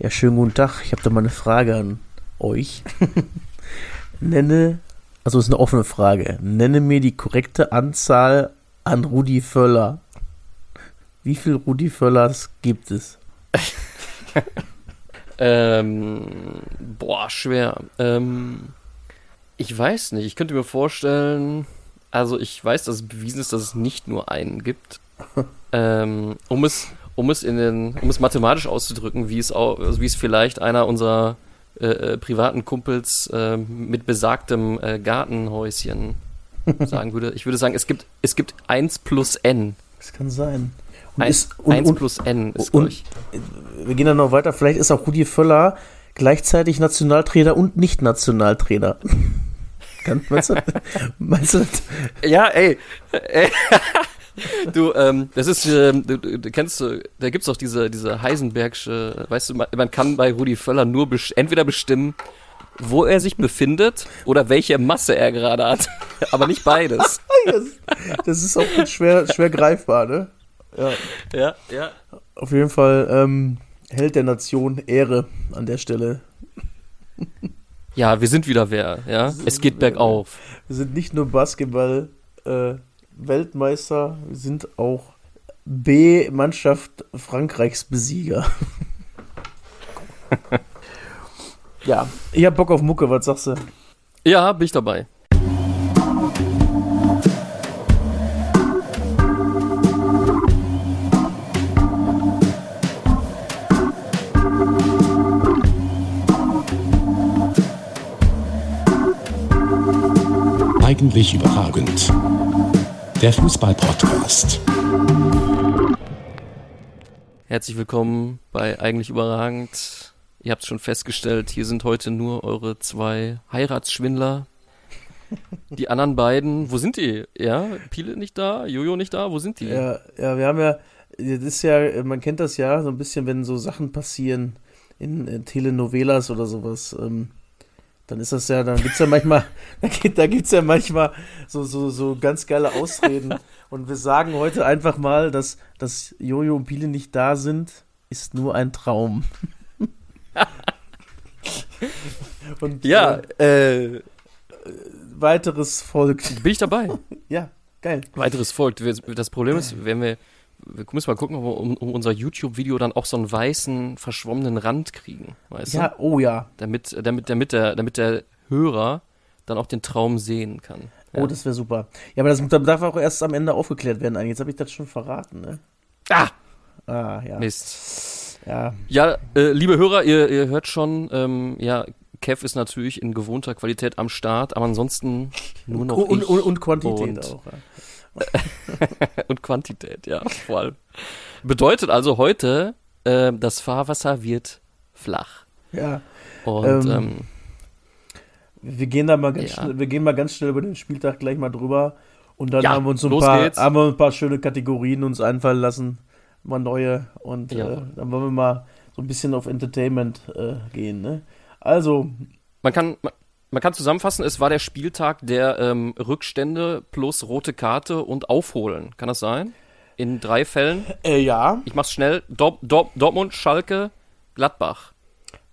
Ja, schönen guten Tag. Ich habe da mal eine Frage an euch. Nenne, also es ist eine offene Frage. Nenne mir die korrekte Anzahl an Rudi Völler. Wie viel Rudi Völlers gibt es? ähm, boah, schwer. Ähm, ich weiß nicht. Ich könnte mir vorstellen, also ich weiß, dass es bewiesen ist, dass es nicht nur einen gibt. ähm, um es um es in den, um es mathematisch auszudrücken, wie es auch, also wie es vielleicht einer unserer äh, äh, privaten Kumpels äh, mit besagtem äh, Gartenhäuschen sagen würde. Ich würde sagen, es gibt, es gibt 1 plus n. Das kann sein. Und 1, ist, und, 1 plus n ist, glaube ich. Wir gehen dann noch weiter. Vielleicht ist auch Rudi Völler gleichzeitig Nationaltrainer und Nicht-Nationaltrainer. meinst, du, meinst du? Ja, ey. ey. Du, ähm, das ist, ähm, du, du, kennst du, da gibt's doch diese, diese Heisenbergsche, weißt du, man, man kann bei Rudi Völler nur bes entweder bestimmen, wo er sich befindet oder welche Masse er gerade hat. Aber nicht beides. das ist auch schwer, schwer greifbar, ne? Ja. Ja, ja. Auf jeden Fall ähm, Held der Nation, Ehre an der Stelle. Ja, wir sind wieder wer, ja. Es geht bergauf. Wir sind nicht nur Basketball, äh, Weltmeister, wir sind auch B-Mannschaft Frankreichs Besieger. ja, ich hab Bock auf Mucke, was sagst du? Ja, bin ich dabei. Eigentlich überragend der Fußball-Podcast. Herzlich willkommen bei Eigentlich Überragend. Ihr habt es schon festgestellt, hier sind heute nur eure zwei Heiratsschwindler. Die anderen beiden, wo sind die? Ja, Pile nicht da, Jojo nicht da, wo sind die? Ja, ja, wir haben ja, das ist ja, man kennt das ja so ein bisschen, wenn so Sachen passieren in, in Telenovelas oder sowas. Ähm, dann ist das ja, dann gibt's ja manchmal, da, gibt, da gibt's ja manchmal so, so, so ganz geile Ausreden. Und wir sagen heute einfach mal, dass, dass Jojo und Pile nicht da sind, ist nur ein Traum. und ja, äh, äh, weiteres folgt. Bin ich dabei? ja, geil. Weiteres folgt. Das Problem ist, wenn wir wir müssen mal gucken, ob wir um, um unser YouTube-Video dann auch so einen weißen, verschwommenen Rand kriegen. Weißt ja, du? oh ja. Damit, damit, damit, der, damit der Hörer dann auch den Traum sehen kann. Ja. Oh, das wäre super. Ja, aber das darf auch erst am Ende aufgeklärt werden. Jetzt habe ich das schon verraten, ne? Ah! Ah, ja. Mist. Ja, ja äh, liebe Hörer, ihr, ihr hört schon, ähm, ja, Kev ist natürlich in gewohnter Qualität am Start, aber ansonsten nur noch und, ich und, und Quantität und auch. Ja. und Quantität, ja, vor allem. Bedeutet also heute, äh, das Fahrwasser wird flach. Ja. Und ähm, ähm, wir gehen da mal ganz ja. schnell, wir gehen mal ganz schnell über den Spieltag gleich mal drüber. Und dann ja, haben wir uns ein paar, haben wir ein paar schöne Kategorien uns einfallen lassen, mal neue. Und ja. äh, dann wollen wir mal so ein bisschen auf Entertainment äh, gehen. Ne? Also. Man kann, man, man kann zusammenfassen, es war der Spieltag der ähm, Rückstände plus rote Karte und Aufholen. Kann das sein? In drei Fällen? Äh, ja. Ich mach's schnell. Dor Dor Dortmund, Schalke, Gladbach.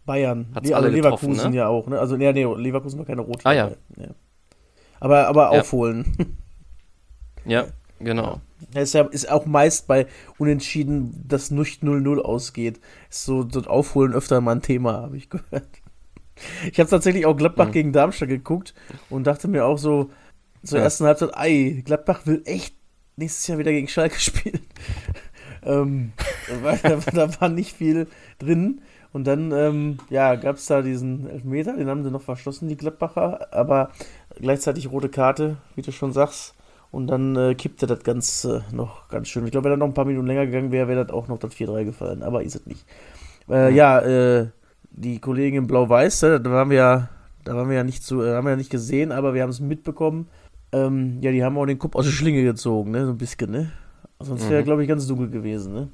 Bayern. Hat's die, alle also Leverkusen ne? ja auch. Ne? Also nee, nee, Leverkusen war keine rote. Ah ja. ja. Aber, aber ja. aufholen. ja, genau. Ja. Ist, ja, ist auch meist bei Unentschieden, das nicht 0-0 ausgeht. Ist so, so Aufholen öfter mal ein Thema, habe ich gehört. Ich habe tatsächlich auch Gladbach mhm. gegen Darmstadt geguckt und dachte mir auch so zur ja. ersten Halbzeit, ei, Gladbach will echt nächstes Jahr wieder gegen Schalke spielen. ähm, da, da, war nicht viel drin. Und dann, ähm, ja, gab es da diesen Elfmeter, den haben sie noch verschlossen, die Gladbacher, aber gleichzeitig rote Karte, wie du schon sagst. Und dann äh, kippte das Ganze äh, noch ganz schön. Ich glaube, wenn er noch ein paar Minuten länger gegangen wäre, wäre das auch noch das 4-3 gefallen, aber ist es nicht. Äh, ja, äh, die Kollegin in Blau-Weiß, da waren wir ja, da waren wir ja nicht zu, äh, haben wir ja nicht gesehen, aber wir haben es mitbekommen. Ähm, ja, die haben auch den Kopf aus der Schlinge gezogen, ne? So ein bisschen, ne? Sonst wäre, mhm. glaube ich, ganz dunkel gewesen, ne?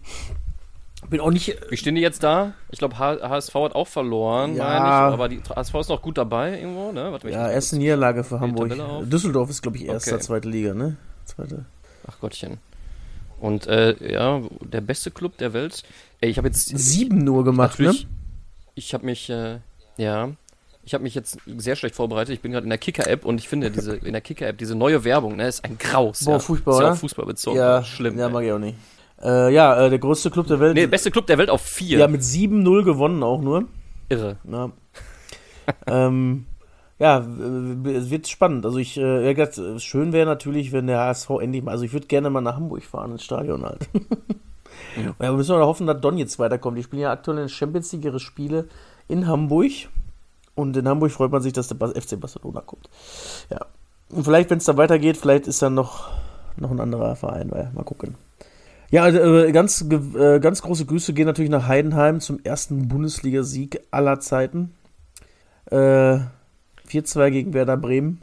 Bin auch nicht. Wie stehen die jetzt da? Ich glaube, HSV hat auch verloren, ja. meine ich. Aber die HSV ist noch gut dabei irgendwo, ne? Warte, ja, erste Niederlage für Hamburg. Düsseldorf ist, glaube ich, erster, okay. zweite Liga, ne? Zweite. Ach Gottchen. Und äh, ja, der beste Club der Welt. Ey, ich habe jetzt sieben nur gemacht, ne? Ich habe mich, äh, ja, ich habe mich jetzt sehr schlecht vorbereitet. Ich bin gerade in der Kicker-App und ich finde diese in der Kicker-App diese neue Werbung, ne, ist ein Graus. Boah, ja. furchtbar, ist ja oder? Fußball bezogen. Ja, schlimm. Ja, mag ich auch nicht. Äh, ja, äh, der größte Club der Welt. nee, beste Club der Welt auf vier. ja, mit 7-0 gewonnen auch nur. Irre. Ja. ähm, ja, es wird spannend. Also ich, äh, äh, schön wäre natürlich, wenn der HSV endlich mal, also ich würde gerne mal nach Hamburg fahren, ins Stadion halt. ja, wir müssen mal hoffen, dass Don jetzt weiterkommt. Die spielen ja aktuell in Champions League ihre Spiele in Hamburg. Und in Hamburg freut man sich, dass der FC Barcelona kommt. Ja. Und vielleicht, wenn es da weitergeht, vielleicht ist dann noch, noch ein anderer Verein, weil mal gucken. Ja, also, äh, ganz, äh, ganz große Grüße gehen natürlich nach Heidenheim zum ersten Bundesligasieg aller Zeiten. Äh, 4-2 gegen Werder Bremen.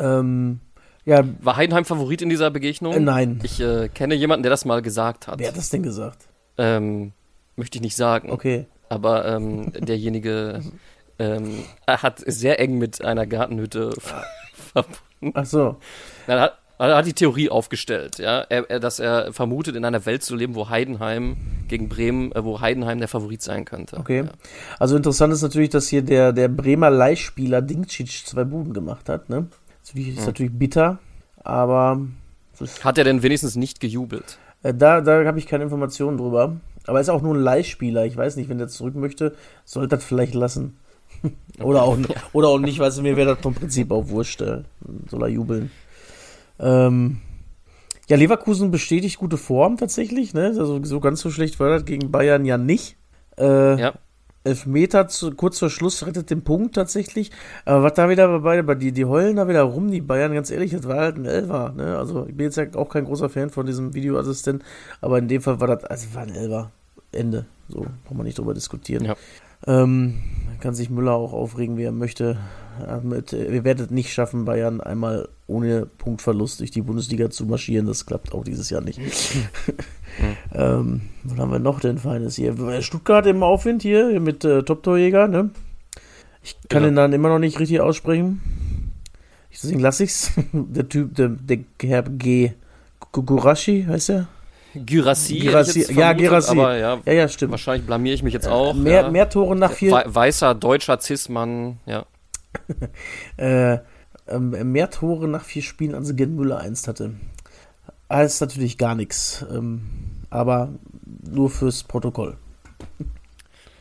Ähm, ja, War Heidenheim Favorit in dieser Begegnung? äh, nein. Ich äh, kenne jemanden, der das mal gesagt hat. Wer hat das denn gesagt? Ähm, möchte ich nicht sagen. Okay. Aber ähm, derjenige ähm, hat sehr eng mit einer Gartenhütte ver- verbunden. Ach so. Er hat, er hat die Theorie aufgestellt, ja, er, er, dass er vermutet, in einer Welt zu leben, wo Heidenheim gegen Bremen, äh, wo Heidenheim der Favorit sein könnte. Okay. Ja. Also interessant ist natürlich, dass hier der, der Bremer Leihspieler Dinkcic zwei Buden gemacht hat. Ne? Das ist natürlich, ist natürlich bitter, aber Hat er denn wenigstens nicht gejubelt? äh, da, da habe ich keine Informationen drüber. Aber er ist auch nur ein Leihspieler. Ich weiß nicht, wenn der zurück möchte, sollte das vielleicht lassen. oder, auch, oder auch nicht, weißt du, mir wäre das vom Prinzip auch wurscht. Äh, soll er jubeln. Ähm, ja, Leverkusen bestätigt gute Form tatsächlich. Ne? Also so ganz so schlecht war das gegen Bayern ja nicht. Äh, Ja. Elfmeter zu, kurz vor Schluss rettet den Punkt tatsächlich. Aber was da wieder bei, bei die, die heulen da wieder rum, die Bayern, ganz ehrlich, das war halt ein Elfer. Ne? Also ich bin jetzt ja auch kein großer Fan von diesem Videoassistent, aber in dem Fall war das, also war ein Elfer. Ende. So, braucht man nicht drüber diskutieren. Ja. Ähm, kann sich Müller auch aufregen, wie er möchte. Äh, wir werden es nicht schaffen, Bayern einmal ohne Punktverlust durch die Bundesliga zu marschieren. Das klappt auch dieses Jahr nicht. ähm, was haben wir noch denn Feines hier? Stuttgart im Aufwind hier mit äh, Top-Torjäger, ne? Ich kann Ja. den dann immer noch nicht richtig aussprechen. Deswegen lasse ich's. der Typ, der, der Herr G. Gugurashi heißt er? Girassi, ja, Girassi. Aber ja, Ja, ja, stimmt. wahrscheinlich blamier ich mich jetzt auch. mehr, ja. mehr Tore nach vier, Wei- Weißer, deutscher Cis-Mann, ja. äh, ähm, mehr Tore nach vier Spielen als Gen Müller einst hatte. Heißt natürlich gar nichts. Ähm, aber nur fürs Protokoll.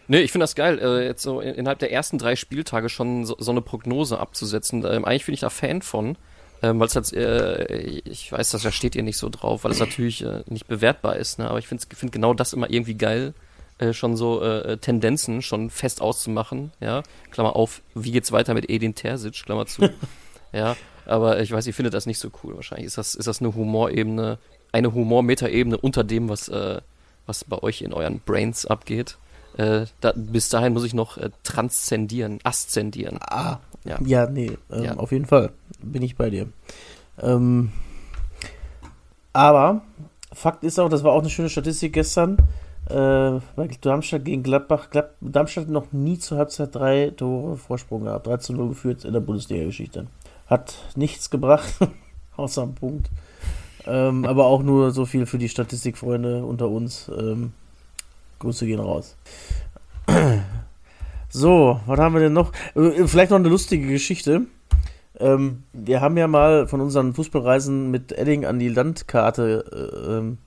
Nee, ich finde das geil, äh, jetzt so in, innerhalb der ersten drei Spieltage schon so, so eine Prognose abzusetzen. Ähm, eigentlich bin ich da Fan von, ähm, weil es halt, äh, ich weiß, das da steht ihr nicht so drauf, weil es natürlich äh, nicht bewertbar ist, ne? aber ich finde find genau das immer irgendwie geil, äh, schon so äh, Tendenzen schon fest auszumachen, ja. Klammer auf, wie geht's weiter mit Edin Terzic, Klammer zu. ja, aber ich weiß, ihr findet das nicht so cool. Wahrscheinlich ist das, ist das eine Humorebene, eine Humor-Meta-Ebene unter dem, was, äh, was bei euch in euren Brains abgeht. Äh, da, bis dahin muss ich noch äh, transzendieren, aszendieren. Ah, Ja. ja, nee, ähm, Ja. auf jeden Fall bin ich bei dir. Ähm, aber Fakt ist auch, das war auch eine schöne Statistik gestern, äh, bei Darmstadt gegen Gladbach. Glad Darmstadt hat noch nie zur Halbzeit drei Tore Vorsprung gehabt, 3 zu 0 geführt in der Bundesliga-Geschichte. Hat nichts gebracht, außer einen Punkt. Ähm, aber auch nur so viel für die Statistikfreunde unter uns. Ähm, Grüße gehen raus. So, was haben wir denn noch? Äh, Vielleicht noch eine lustige Geschichte. Ähm, wir haben ja mal von unseren Fußballreisen mit Edding an die Landkarte äh, ähm,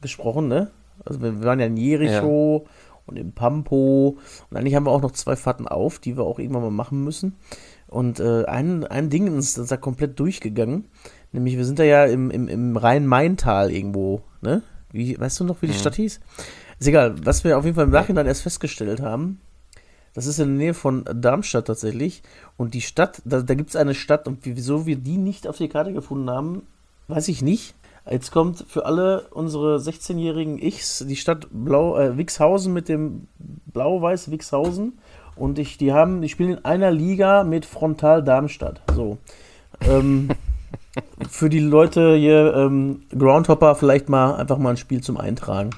gesprochen, ne? Also wir waren ja in Jericho und in Pampo und eigentlich haben wir auch noch zwei Fahrten auf, die wir auch irgendwann mal machen müssen. Und äh, ein, ein Ding ist da komplett durchgegangen. Nämlich, wir sind da ja im, im, im Rhein-Main-Tal irgendwo, ne? Wie, weißt du noch, wie die Mhm. Stadt hieß? Ist egal, was wir auf jeden Fall im Nachhinein erst festgestellt haben, das ist in der Nähe von Darmstadt tatsächlich. Und die Stadt, da, da gibt es eine Stadt, und wieso wir die nicht auf die Karte gefunden haben, weiß ich nicht. Jetzt kommt für alle unsere 16-jährigen Ichs die Stadt Blau, äh, Wixhausen mit dem Blau-Weiß Wixhausen. Und ich, die haben, die spielen in einer Liga mit Frontal Darmstadt. So. Ähm, für die Leute hier, ähm, Groundhopper, vielleicht mal einfach mal ein Spiel zum Eintragen.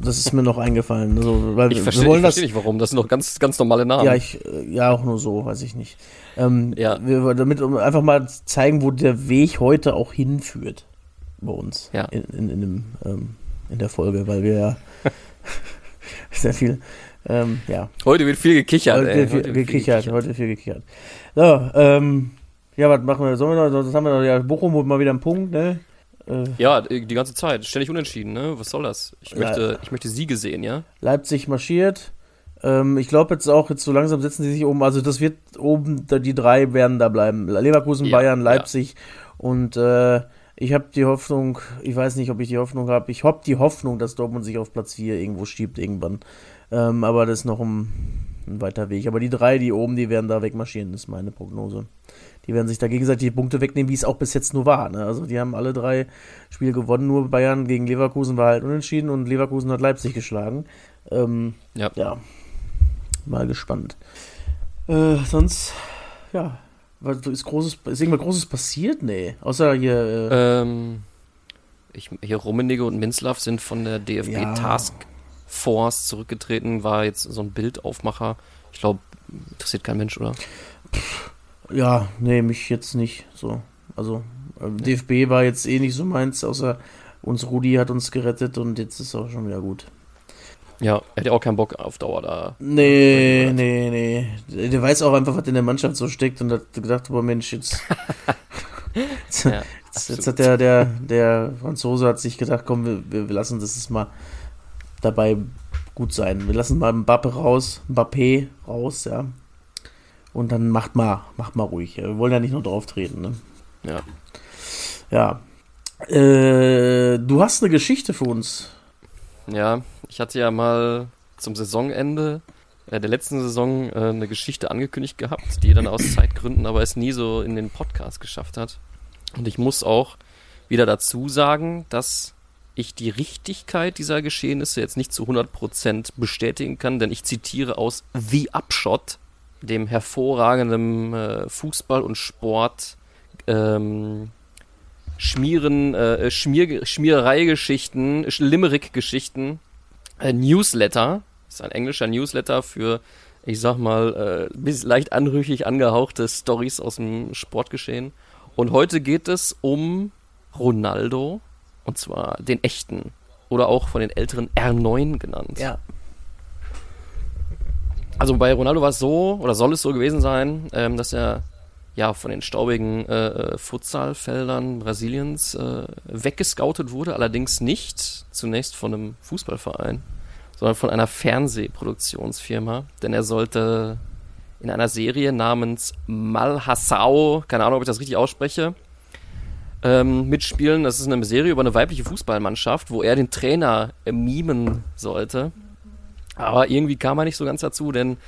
Das ist mir noch eingefallen. Also, weil Ich verstehe ich wollen das, nicht, warum. Das sind doch ganz, ganz normale Namen. ja, ich, äh, ja, auch nur so, weiß ich nicht. Ähm, Ja. wir, damit um einfach mal zeigen, wo der Weg heute auch hinführt bei uns Ja. in, in, in, dem, ähm, in der Folge, weil wir ja sehr viel. Ähm, ja. Heute wird viel gekichert, Heute ey. viel Heute wird viel gekichert, heute wird viel gekichert. So, ähm, ja, was machen wir? Sollen wir noch, das haben wir noch, ja, Bochum holt mal wieder einen Punkt, ne? Äh, Ja, die ganze Zeit. Ständig unentschieden, ne? Was soll das? Ich Ja. möchte, ich möchte Siege sehen, ja? Leipzig marschiert. Ähm, ich glaube jetzt auch, jetzt so langsam setzen sie sich oben, also das wird oben, die drei werden da bleiben. Leverkusen, Ja, Bayern, ja. Leipzig und äh, ich habe die Hoffnung, ich weiß nicht, ob ich die Hoffnung habe, ich habe die Hoffnung, dass Dortmund sich auf Platz 4 irgendwo schiebt irgendwann. Ähm, aber das ist noch ein, ein weiter Weg. Aber die drei, die oben, die werden da wegmarschieren, ist meine Prognose. Die werden sich da gegenseitig die Punkte wegnehmen, wie es auch bis jetzt nur war. Ne? Also die haben alle drei Spiele gewonnen, nur Bayern gegen Leverkusen war halt unentschieden und Leverkusen hat Leipzig geschlagen. Ähm, Ja. ja, mal gespannt. Äh, sonst, ja, ist großes, ist irgendwas Großes passiert? Nee, außer hier, äh, Ähm, ich, hier Rummenigge und Minzlaff sind von der DFB Ja. Task Force zurückgetreten, war jetzt so ein Bildaufmacher. Ich glaube, interessiert kein Mensch, oder? Ja, nee, mich jetzt nicht so. Also, äh, DFB war jetzt eh nicht so meins, außer uns Rudi hat uns gerettet und jetzt ist auch schon wieder gut. Ja, hätte auch keinen Bock auf Dauer da. Nee, nee, nee. Der der weiß auch einfach, was in der Mannschaft so steckt und hat gedacht, boah Mensch, jetzt. jetzt, Ja, jetzt, jetzt hat der, der, der Franzose hat sich gedacht, komm, wir, wir lassen das jetzt mal dabei gut sein. Wir lassen mal Mbappe raus, Mbappé raus, ja. Und dann macht mal, macht mal ruhig. Wir wollen ja nicht nur drauf treten, ne? Ja. Ja. Äh, du hast eine Geschichte für uns. Ja, ich hatte ja mal zum Saisonende äh, der letzten Saison äh, eine Geschichte angekündigt gehabt, die dann aus Zeitgründen aber es nie so in den Podcast geschafft hat. Und ich muss auch wieder dazu sagen, dass ich die Richtigkeit dieser Geschehnisse jetzt nicht zu 100% bestätigen kann, denn ich zitiere aus The Upshot, dem hervorragenden äh, Fußball- und Sport ähm, Schmieren, äh, Schmier, Schmierereigeschichten, Limerick-Geschichten, äh, Newsletter. Ist ein englischer Newsletter für, ich sag mal, äh, leicht anrüchig angehauchte Stories aus dem Sportgeschehen. Und heute geht es um Ronaldo, und zwar den echten, oder auch von den älteren R9 genannt. Ja. Also bei Ronaldo war es so, oder soll es so gewesen sein, ähm, dass er ja von den staubigen äh, äh, Futsalfeldern Brasiliens äh, weggescoutet wurde, allerdings nicht zunächst von einem Fußballverein, sondern von einer Fernsehproduktionsfirma, denn er sollte in einer Serie namens Malhassau, keine Ahnung, ob ich das richtig ausspreche, ähm, mitspielen. Das ist eine Serie über eine weibliche Fußballmannschaft, wo er den Trainer mimen sollte. Aber irgendwie kam er nicht so ganz dazu, denn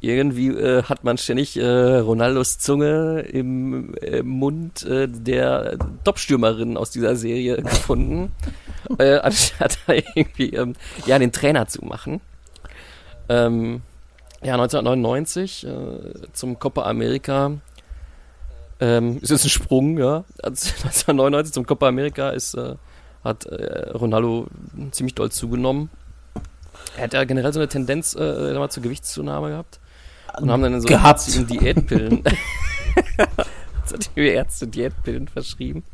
irgendwie äh, hat man ständig äh, Ronaldos Zunge im äh, Mund äh, der Topstürmerin aus dieser Serie gefunden, äh, anstatt da irgendwie ähm, ja den Trainer zu machen. Ähm, ja, 1999 äh, zum Copa America ähm, ist jetzt ein Sprung, ja. Also 1999 zum Copa America ist, äh, hat äh, Ronaldo ziemlich doll zugenommen. Er hat ja generell so eine Tendenz äh, mal zur Gewichtszunahme gehabt. Und haben dann so Gehabt. Diätpillen. Jetzt hat die Ärzte Diätpillen verschrieben.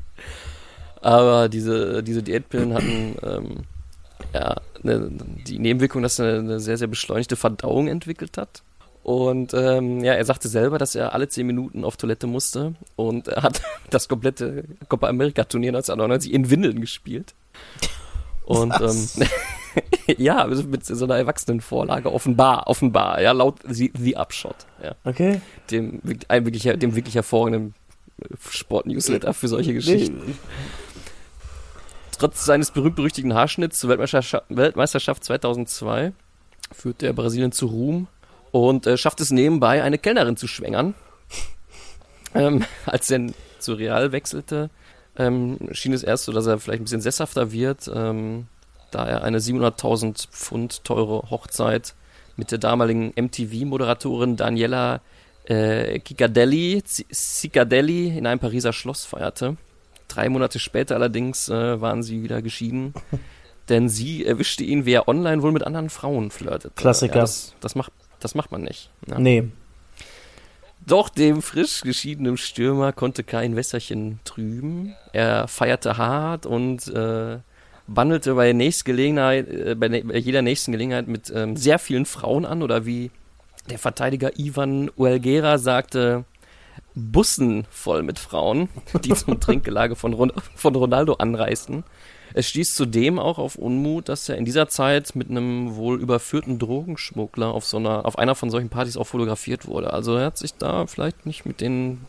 Aber diese, diese Diätpillen hatten ähm, ja ne, die Nebenwirkung, dass er eine sehr, sehr beschleunigte Verdauung entwickelt hat. Und ähm, ja, er sagte selber, dass er alle 10 Minuten auf Toilette musste und er hat das komplette Copa America Turnier 1999 in Windeln gespielt. Und ähm, ja, mit so einer Erwachsenenvorlage, offenbar, offenbar, ja, laut The, the Upshot, ja. Okay. Dem, wirk- ein wirklich, dem wirklich hervorragenden Sport-Newsletter für solche Geschichten. Nee, Trotz seines berühmt-berüchtigten Haarschnitts zur Weltmeisterschaft, Weltmeisterschaft 2002 führte er Brasilien zu Ruhm und äh, schafft es nebenbei, eine Kellnerin zu schwängern. Ähm, als er zu Real wechselte, ähm, schien es erst so, dass er vielleicht ein bisschen sesshafter wird, ähm, da er eine 700.000 Pfund teure Hochzeit mit der damaligen MTV-Moderatorin Daniela äh, Cicadelli, in einem Pariser Schloss feierte. Drei Monate später allerdings äh, waren sie wieder geschieden, denn sie erwischte ihn, wie er online wohl mit anderen Frauen flirtete. Klassiker. Ja, das, das, macht, das macht man nicht. Ja. nee. Doch dem frisch geschiedenen Stürmer konnte kein Wässerchen trüben. Er feierte hart und äh, bandelte bei, Nächstgelegenheit, äh, bei, bei jeder nächsten Gelegenheit mit ähm, sehr vielen Frauen an oder wie der Verteidiger Ivan Uelgera sagte, Bussen voll mit Frauen, die zum Trinkgelage von, Ron von Ronaldo anreisten. Es stieß zudem auch auf Unmut, dass er in dieser Zeit mit einem wohl überführten Drogenschmuggler auf so einer, auf einer von solchen Partys auch fotografiert wurde. Also er hat sich da vielleicht nicht mit den,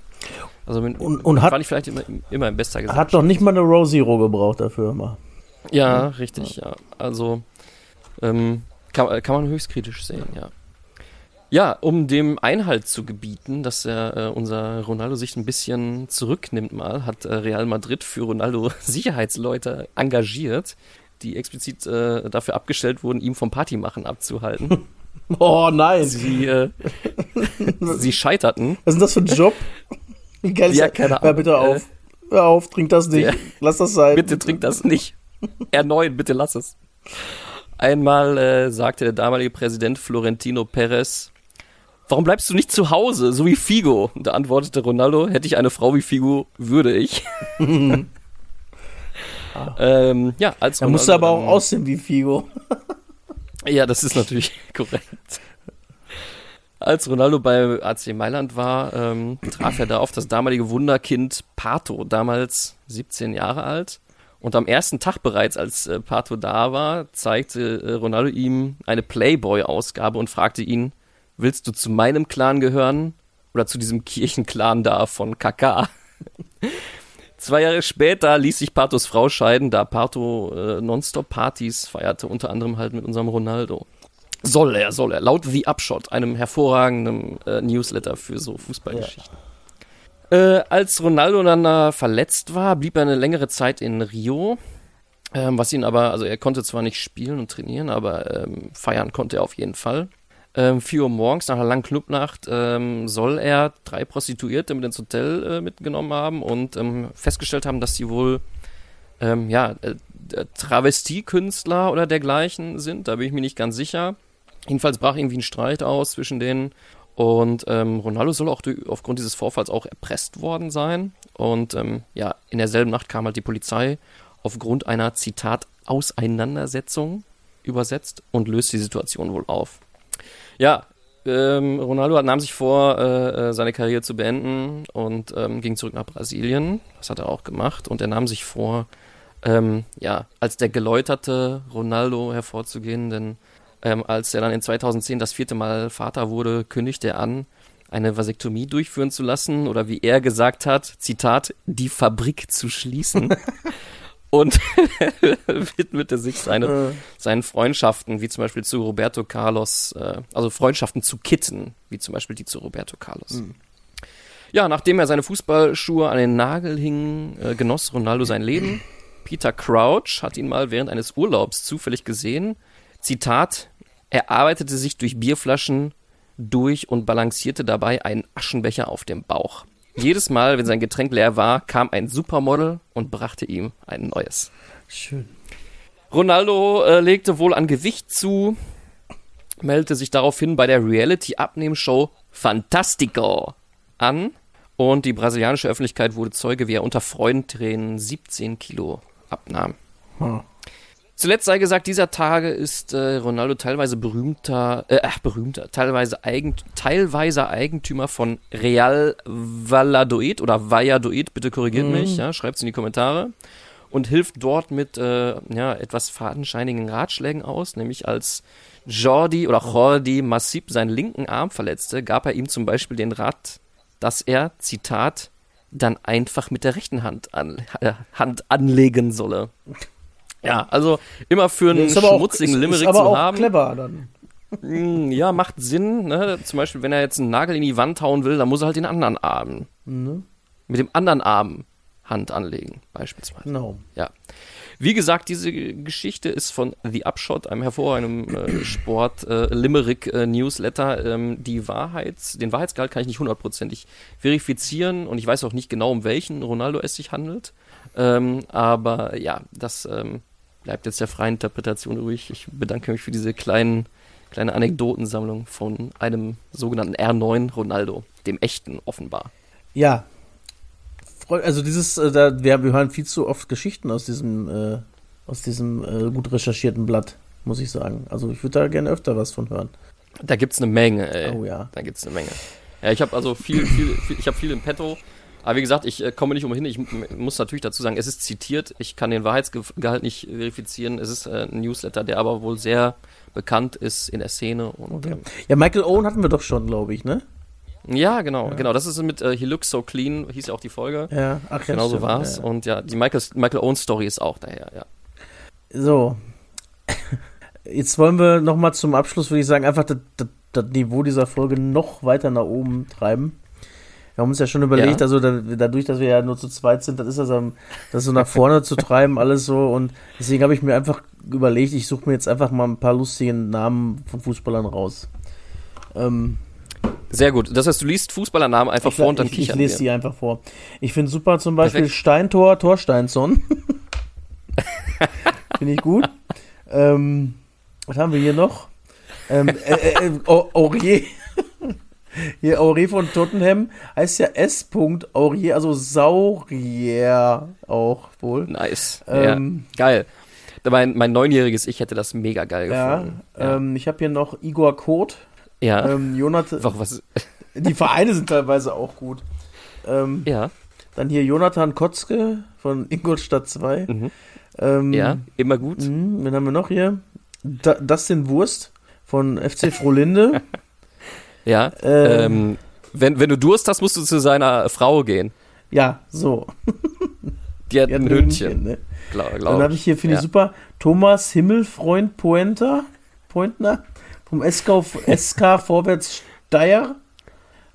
also mit, Und- und hat- war nicht vielleicht immer, immer in bester Gesellschaft. Hat noch nicht mal eine Row Zero gebraucht dafür immer. Ja, richtig, ja. Also ähm, kann, äh, kann man höchst kritisch sehen, ja. Ja, um dem Einhalt zu gebieten, dass er, äh, unser Ronaldo sich ein bisschen zurücknimmt mal, hat äh, Real Madrid für Ronaldo Sicherheitsleute engagiert, die explizit äh, dafür abgestellt wurden, ihm vom Partymachen abzuhalten. Oh nein. sie, äh, sie scheiterten. Was ist denn das für ein Job? Wie geil ist Ja, keine Ahnung. bitte auf. Hör auf, trink das nicht. Ja. Lass das sein. Bitte trink das nicht. Erneut, bitte lass es. Einmal äh, sagte der damalige Präsident Florentino Perez, warum bleibst du nicht zu Hause, so wie Figo? Und da antwortete Ronaldo, hätte ich eine Frau wie Figo, würde ich. ähm, ja, als Da musst du aber auch aussehen wie Figo. ja, das ist natürlich korrekt. Als Ronaldo bei AC Mailand war, ähm, traf er da auf das damalige Wunderkind Pato, damals 17 Jahre alt. Und am ersten Tag bereits, als äh, Pato da war, zeigte äh, Ronaldo ihm eine Playboy-Ausgabe und fragte ihn, willst du zu meinem Clan gehören oder zu diesem Kirchenclan da von Kaká? Zwei Jahre später ließ sich Patos Frau scheiden, da Pato äh, Nonstop-Partys feierte, unter anderem halt mit unserem Ronaldo. Soll er, soll er. Laut The Upshot, einem hervorragenden äh, Newsletter für so Fußballgeschichten. Äh, als Ronaldo dann da verletzt war, blieb er eine längere Zeit in Rio. Ähm, was ihn aber, also er konnte zwar nicht spielen und trainieren, aber ähm, feiern konnte er auf jeden Fall. Ähm, 4 Uhr morgens nach einer langen Clubnacht ähm, soll er drei Prostituierte mit ins Hotel äh, mitgenommen haben und ähm, festgestellt haben, dass sie wohl ähm, ja, äh, äh, Travestiekünstler oder dergleichen sind. Da bin ich mir nicht ganz sicher. Jedenfalls brach irgendwie ein Streit aus zwischen denen. Und ähm, Ronaldo soll auch durch, aufgrund dieses Vorfalls auch erpresst worden sein. Und ähm, ja, in derselben Nacht kam halt die Polizei aufgrund einer, Zitat, Auseinandersetzung übersetzt und löst die Situation wohl auf. Ja, ähm, Ronaldo nahm sich vor, äh, äh, seine Karriere zu beenden und ähm, ging zurück nach Brasilien. Das hat er auch gemacht. Und er nahm sich vor, ähm, ja, als der geläuterte Ronaldo hervorzugehen, denn ähm, als er dann in 2010 das vierte Mal Vater wurde, kündigte er an, eine Vasektomie durchführen zu lassen oder wie er gesagt hat, Zitat, die Fabrik zu schließen. Und widmete sich seine, seinen Freundschaften, wie zum Beispiel zu Roberto Carlos, äh, also Freundschaften zu Kitten, wie zum Beispiel die zu Roberto Carlos. Ja, nachdem er seine Fußballschuhe an den Nagel hing, äh, genoss Ronaldo sein Leben. Peter Crouch hat ihn mal während eines Urlaubs zufällig gesehen. Zitat, er arbeitete sich durch Bierflaschen durch und balancierte dabei einen Aschenbecher auf dem Bauch. Jedes Mal, wenn sein Getränk leer war, kam ein Supermodel und brachte ihm ein neues. schön. Ronaldo äh, legte wohl an Gewicht zu, meldete sich daraufhin bei der Reality-Abnehmshow Fantastico an und die brasilianische Öffentlichkeit wurde Zeuge, wie er unter Freudentränen 17 Kilo abnahm. Hm. Zuletzt sei gesagt, dieser Tage ist äh, Ronaldo teilweise berühmter, äh, ach, berühmter, teilweise, Eigent teilweise Eigentümer von Real Valladolid oder Valladolid, bitte korrigiert mich, ja, schreibt's in die Kommentare und hilft dort mit äh, ja, etwas fadenscheinigen Ratschlägen aus, nämlich als Jordi oder Jordi Massip seinen linken Arm verletzte, gab er ihm zum Beispiel den Rat, dass er, Zitat, dann einfach mit der rechten Hand, an, äh, Hand anlegen solle. Ja, also immer für einen auch, schmutzigen Limerick ist aber zu auch haben. clever dann. Mm, Ja, macht Sinn. Ne? Zum Beispiel, wenn er jetzt einen Nagel in die Wand hauen will, dann muss er halt den anderen Arm. Ne? Mit dem anderen Arm Hand anlegen, beispielsweise. Genau. Ja. Wie gesagt, diese Geschichte ist von The Upshot, einem hervorragenden äh, Sport äh, Limerick äh, Newsletter. Ähm, die Wahrheits, den Wahrheitsgehalt kann ich nicht hundertprozentig verifizieren und ich weiß auch nicht genau, um welchen Ronaldo es sich handelt. Ähm, aber ja, das ähm, bleibt jetzt der freien Interpretation ruhig. Ich bedanke mich für diese kleinen, kleine Anekdotensammlung von einem sogenannten R9 Ronaldo, dem echten offenbar. Ja. Also dieses, äh, da, wir, wir hören viel zu oft Geschichten aus diesem, äh, aus diesem äh, gut recherchierten Blatt, muss ich sagen. Also ich würde da gerne öfter was von hören. Da gibt's eine Menge, ey. Oh ja. Da gibt's eine Menge. Ja, ich habe also viel, viel, viel ich habe viel im Petto. Aber wie gesagt, ich äh, komme nicht umhin. Ich muss natürlich dazu sagen, es ist zitiert. Ich kann den Wahrheitsgehalt nicht verifizieren. Es ist äh, ein Newsletter, der aber wohl sehr bekannt ist in der Szene. Und, Okay. Ja, Michael Owen hatten wir doch schon, glaube ich, ne? ähm, ja, genau, genau. Das ist mit äh, He Looks So Clean, hieß ja auch die Folge. Ja, ach ja. genau so stimmt, war's. Ja. Und ja, die Michael, Michael Owen Story ist auch daher, ja. So. Jetzt wollen wir nochmal zum Abschluss, würde ich sagen, einfach das, das, das Niveau dieser Folge noch weiter nach oben treiben. Wir haben uns ja schon überlegt, Ja. also da, dadurch, dass wir ja nur zu zweit sind, das ist das, am- das so nach vorne zu treiben, alles so. Und deswegen habe ich mir einfach überlegt, ich suche mir jetzt einfach mal ein paar lustige Namen von Fußballern raus. Ähm, Sehr gut. Das heißt, du liest Fußballernamen einfach ich, vor und dann ich, ich kichern lese wir. die einfach vor. Ich finde super zum Beispiel Perfekt. Steintor Torsteinsson. finde ich gut. ähm, was haben wir hier noch? Ähm, äh, äh, äh, Au- Aurier. Hier, Aurier von Tottenham heißt ja S. Aurier, also Saurier auch wohl. Nice. Ähm, ja, geil. Mein, mein neunjähriges Ich hätte das mega geil Ja, gefunden. Ja. ähm, ich habe hier noch Igor Koth, ja. ähm, Jonathan, Doch, was, die Vereine sind teilweise auch gut. Ähm, ja, Dann hier Jonathan Kotzke von Ingolstadt 2. Mhm. Ähm, ja, immer gut. Mhm, wen haben wir noch hier? Da, Dustin Wurst von FC Frohlinde. Ja. Ähm, Ähm, wenn, wenn du Durst hast, musst du zu seiner Frau gehen. ja, so. Die hat Ja, ein ein Hündchen, Hündchen, ne? glaub, Dann glaub habe ich hier, finde Ja. ich super, Thomas Himmelfreund Poenter, Pointner vom SK, SK Vorwärts Steyr.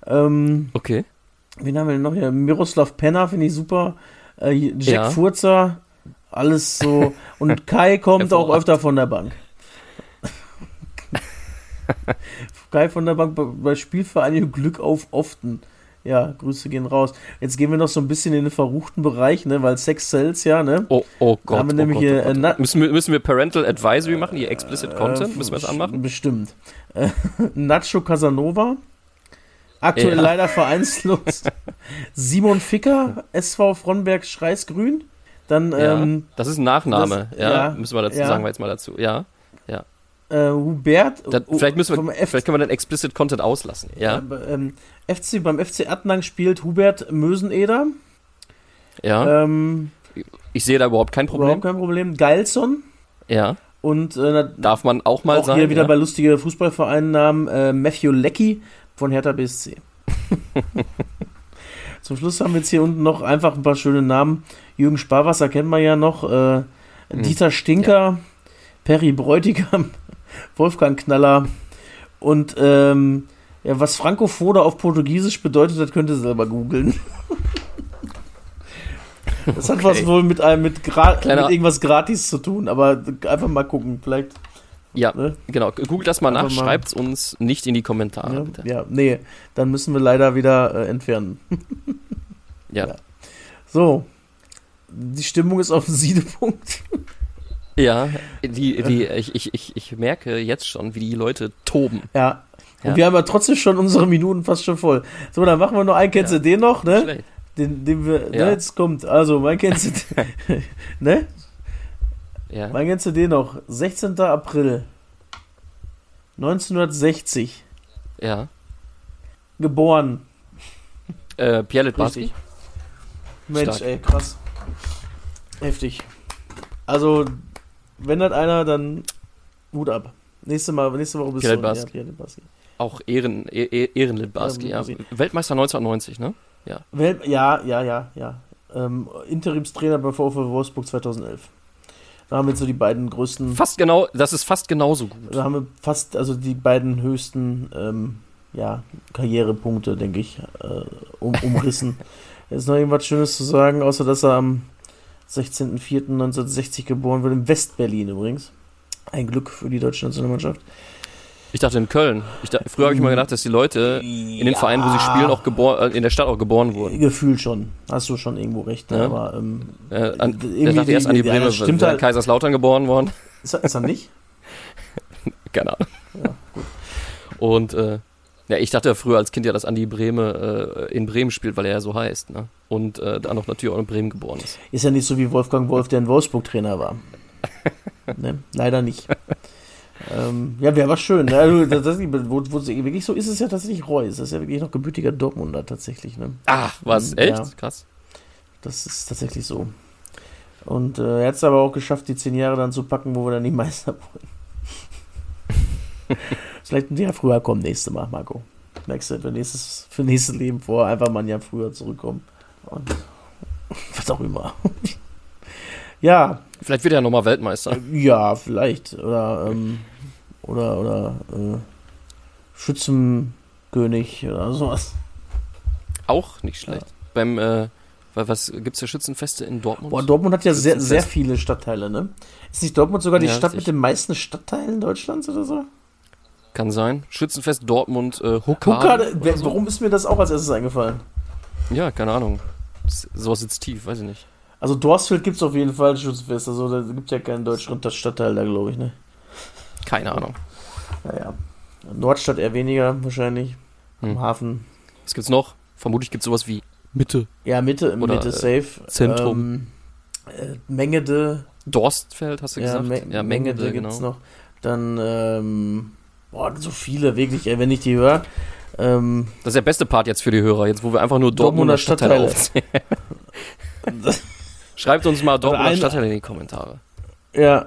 Ähm, Okay. wen haben wir denn noch hier? Miroslav Penner, finde ich super. Äh, Jack Ja. Furzer, alles so. Und Kai kommt auch öfter von der Bank. Kai von der Bank bei, bei Spielvereinigung Glück auf Often. Ja, Grüße gehen raus. Jetzt gehen wir noch so ein bisschen in den verruchten Bereich, ne, weil Sex sells ja, ne? Oh, oh Gott. haben wir oh nämlich Gott, hier, oh Gott. äh, müssen, wir, müssen wir Parental Advisory machen, hier Explicit Content? Äh, müssen wir das anmachen? Bestimmt. Äh, Nacho Casanova. Aktuell Ja. leider vereinslos. Simon Ficker, SV Fronberg Schreißgrün. Dann Ja, ähm, das ist ein Nachname. das- ja, ja, müssen wir dazu sagen wir jetzt mal dazu. Ja. Äh, Hubert. Da, oh, vielleicht müssen vom wir, vielleicht können wir den Explicit Content auslassen. Ja. äh, ähm, FC, beim FC Attnang spielt Hubert Möseneder. Ja. Ähm, Ich sehe da überhaupt kein Problem. Überhaupt kein Problem. Geilson. Ja. Und äh, Darf man auch mal auch sagen. hier wieder ja? bei lustige Fußballvereinnamen äh, Matthew Leckie von Hertha BSC. Zum Schluss haben wir jetzt hier unten noch einfach ein paar schöne Namen. Jürgen Sparwasser kennt man ja noch. Äh, Hm. Dieter Stinker, Perry Bräutigam, Wolfgang Knaller und ähm, ja, was Frankophone auf Portugiesisch bedeutet, das könnt ihr selber googeln. Das hat was wohl mit einem mit, mit irgendwas gratis zu tun, aber einfach mal gucken, vielleicht. Ja, Ne? genau. Googelt das mal nach, Einfach mal- schreibt uns nicht in die Kommentare, Ja, bitte. ja, nee, dann müssen wir leider wieder äh, entfernen. Ja. Ja. So, die Stimmung ist auf dem Siedepunkt. Ja, die, die, ich, ich, ich, ich merke jetzt schon, wie die Leute toben. Ja. Und Ja. wir haben ja trotzdem schon unsere Minuten fast schon voll. So, dann machen wir noch einen. Kennst Ja. du den noch, ne? Schlecht. Den, den wir, Ja. ne, jetzt kommt. Also, mein kennst du den, ne? Ja. Mein kennst du den noch? 16. April 1960. ja. Geboren. Äh, Pierre Litbarski. Mensch, Stark. ey, krass. Heftig. Also, wenn das einer, dann Hut ab. Nächste, Mal, nächste Woche bist Pierre du. Litbarski. Pierre Litbarski. Auch Ehren, e e Ehren Litbarski, Ja, ja. muss Weltmeister 1990, ne? Wel ja, ja, ja, ja. Ähm, Interimstrainer bei VfL Wolfsburg 2011. Da haben wir jetzt so die beiden größten, Fast genau, das ist fast genauso gut. da haben wir fast, also die beiden höchsten, ähm, ja, Karrierepunkte, denke ich, äh, um, umrissen. Ist noch irgendwas Schönes zu sagen, außer dass er am 16.04.1960 geboren wurde, in Westberlin übrigens. Ein Glück für die deutsche Nationalmannschaft. Ich dachte in Köln. Ich dachte, früher habe ich mal gedacht, dass die Leute in den Vereinen, wo sie spielen, auch geboren, äh, in der Stadt auch geboren wurden. Gefühlt schon. Hast du schon irgendwo recht. Ne? Ja. Aber ähm, Äh, an, irgendwie ich dachte erst an die ja, Bremer, stimmt halt. Kaiserslautern geboren worden. Ist, er- ist er nicht? Keine Ahnung. Ja, gut. Und äh, ja, ich dachte ja früher als Kind ja, dass Andi Breme äh, in Bremen spielt, weil er ja so heißt. Ne? Und äh, dann noch natürlich auch in Bremen geboren ist. Ist ja nicht so wie Wolfgang Wolf, der in Wolfsburg Trainer war. ne, leider nicht. ähm, ja, wäre aber schön. Ne? Also, tatsächlich, wo, wo, wirklich so ist es ja tatsächlich Reus. Das ist ja wirklich noch gebürtiger Dortmunder tatsächlich. Ne? Ach, was? Echt? Ja. Krass. Das ist tatsächlich so. Und äh, er hat es aber auch geschafft, die zehn Jahre dann zu packen, wo wir dann die Meister wurden. Vielleicht ein Jahr früher kommen, nächstes Mal, Marco. Merkst du, für nächstes, für nächstes Leben vor, einfach mal ein Jahr früher zurückkommen. Und was auch immer. ja. Vielleicht wird er nochmal Weltmeister. Ja, vielleicht. Oder, ähm, oder, oder, äh, Schützenkönig oder sowas. Auch nicht schlecht. Ja. Beim, äh, was gibt es ja Schützenfeste in Dortmund? Boah, Dortmund hat ja sehr, sehr viele Stadtteile, ne? Ist nicht Dortmund sogar die Ja, Stadt mit den meisten Stadtteilen Deutschlands oder so? Kann sein. Schützenfest Dortmund, äh, Huckade. Huckade, so. warum ist mir das auch als erstes eingefallen? Ja, keine Ahnung. Sowas sitzt tief, weiß ich nicht. Also Dorsfeld gibt es auf jeden Fall Schützenfest, also da gibt ja keinen deutschen Stadtteil da, glaube ich, ne? Keine Ahnung. Naja. Nordstadt eher weniger, wahrscheinlich. Am Hm. Hafen. Was gibt's noch? Vermutlich gibt's sowas wie Mitte. Ja, Mitte, Oder, Mitte äh, safe. Zentrum. Ähm, äh, Mengede. Dorstfeld, hast du Ja, gesagt? Me ja, Mengede Mengede, gibt's genau. noch. Dann, ähm, boah, so viele, wirklich, ey, wenn ich die höre. Ähm, Das ist der beste Part jetzt für die Hörer, jetzt wo wir einfach nur Dortmunder Dortmunder Stadtteile Stadtteile. aufzählen. Schreibt uns mal Dortmunder ein- Stadtteile in die Kommentare. ja,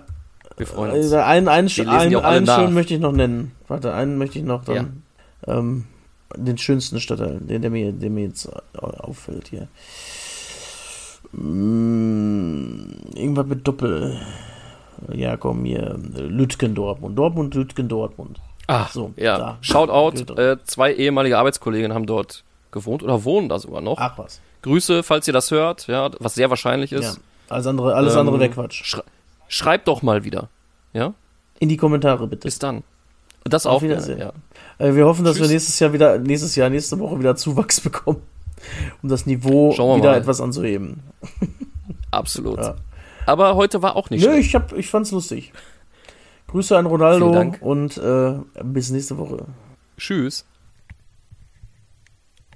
Wir freuen uns. Also einen, einen, einen, einen schönen möchte ich noch nennen. Warte, einen möchte ich noch dann. Ähm, den schönsten Stadtteil, den, der, mir, der mir jetzt au- auffällt hier. Mm, irgendwas mit Doppel. Ja, komm hier. Lütgen Dortmund. Dortmund, Lütgen Dortmund. Ach, so, ja. da. Shoutout, äh, zwei ehemalige Arbeitskollegen haben dort gewohnt oder wohnen da sogar noch. Ach was. Grüße, falls ihr das hört, ja, was sehr wahrscheinlich Ja. ist. Alles andere, alles Ähm, andere wäre Quatsch. Schrei schreibt doch mal wieder. Ja, In die Kommentare bitte. bis dann. Das Auf auch gerne, Wiedersehen. ja. Äh, wir hoffen, dass Tschüss. wir nächstes Jahr wieder, nächstes Jahr, nächste Woche wieder Zuwachs bekommen, um das Niveau wieder mal. etwas anzuheben. Absolut. Ja. Aber heute war auch nicht Nö, schlecht. ich, hab, ich fand's lustig. Grüße an Ronaldo und äh, bis nächste Woche. Tschüss.